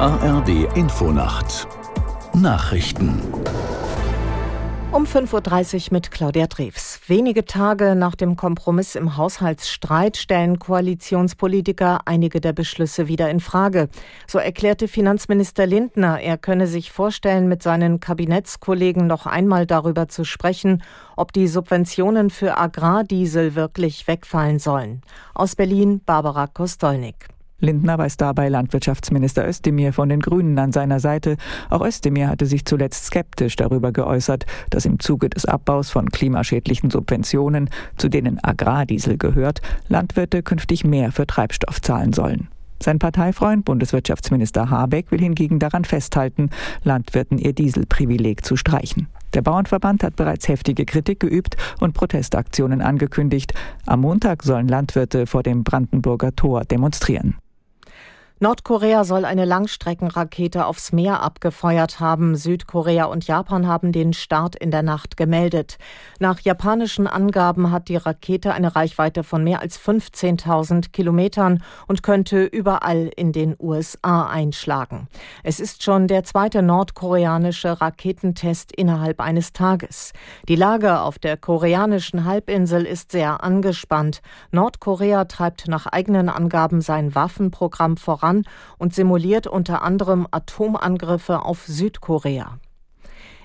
ARD Infonacht Nachrichten um 5.30 Uhr mit Claudia Drews. Wenige Tage nach dem Kompromiss im Haushaltsstreit stellen Koalitionspolitiker einige der Beschlüsse wieder in Frage. So erklärte Finanzminister Lindner, er könne sich vorstellen, mit seinen Kabinettskollegen noch einmal darüber zu sprechen, ob die Subventionen für Agrardiesel wirklich wegfallen sollen. Aus Berlin Barbara Kostolnik. Lindner weiß dabei Landwirtschaftsminister Özdemir von den Grünen an seiner Seite. Auch Özdemir hatte sich zuletzt skeptisch darüber geäußert, dass im Zuge des Abbaus von klimaschädlichen Subventionen, zu denen Agrardiesel gehört, Landwirte künftig mehr für Treibstoff zahlen sollen. Sein Parteifreund Bundeswirtschaftsminister Habeck will hingegen daran festhalten, Landwirten ihr Dieselprivileg zu streichen. Der Bauernverband hat bereits heftige Kritik geübt und Protestaktionen angekündigt. Am Montag sollen Landwirte vor dem Brandenburger Tor demonstrieren. Nordkorea soll eine Langstreckenrakete aufs Meer abgefeuert haben. Südkorea und Japan haben den Start in der Nacht gemeldet. Nach japanischen Angaben hat die Rakete eine Reichweite von mehr als 15.000 Kilometern und könnte überall in den USA einschlagen. Es ist schon der zweite nordkoreanische Raketentest innerhalb eines Tages. Die Lage auf der koreanischen Halbinsel ist sehr angespannt. Nordkorea treibt nach eigenen Angaben sein Waffenprogramm voran voran und simuliert unter anderem Atomangriffe auf Südkorea.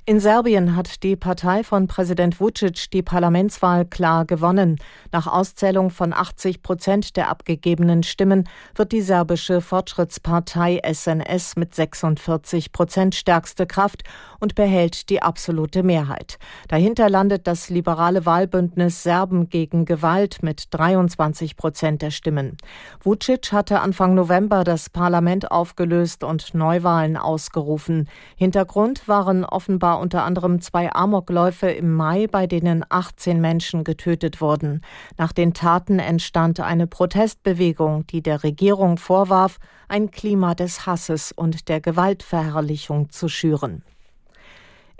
In Serbien hat die Partei von Präsident Vucic die Parlamentswahl klar gewonnen. Nach Auszählung von 80 Prozent der abgegebenen Stimmen wird die serbische Fortschrittspartei SNS mit 46 Prozent stärkste Kraft und behält die absolute Mehrheit. Dahinter landet das liberale Wahlbündnis Serben gegen Gewalt mit 23 Prozent der Stimmen. Vucic hatte Anfang November das Parlament aufgelöst und Neuwahlen ausgerufen. Hintergrund waren offenbar unter anderem zwei Amokläufe im Mai, bei denen 18 Menschen getötet wurden. Nach den Taten entstand eine Protestbewegung, die der Regierung vorwarf, ein Klima des Hasses und der Gewaltverherrlichung zu schüren.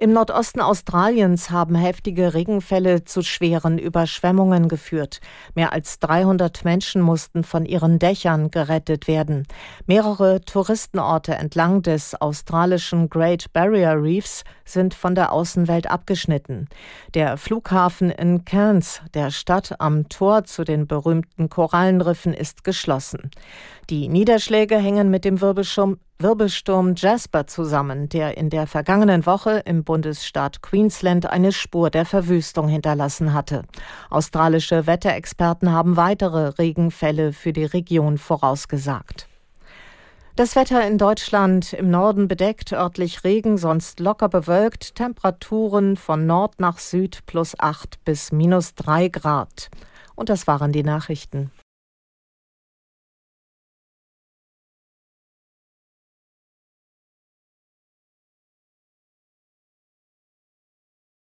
Im Nordosten Australiens haben heftige Regenfälle zu schweren Überschwemmungen geführt. Mehr als 300 Menschen mussten von ihren Dächern gerettet werden. Mehrere Touristenorte entlang des australischen Great Barrier Reefs sind von der Außenwelt abgeschnitten. Der Flughafen in Cairns, der Stadt am Tor zu den berühmten Korallenriffen, ist geschlossen. Die Niederschläge hängen mit dem Wirbelsturm, Wirbelsturm Jasper zusammen, der in der vergangenen Woche im Bundesstaat Queensland eine Spur der Verwüstung hinterlassen hatte. Australische Wetterexperten haben weitere Regenfälle für die Region vorausgesagt. Das Wetter in Deutschland im Norden bedeckt, örtlich Regen, sonst locker bewölkt, Temperaturen von Nord nach Süd plus 8 bis minus 3 Grad. Und das waren die Nachrichten.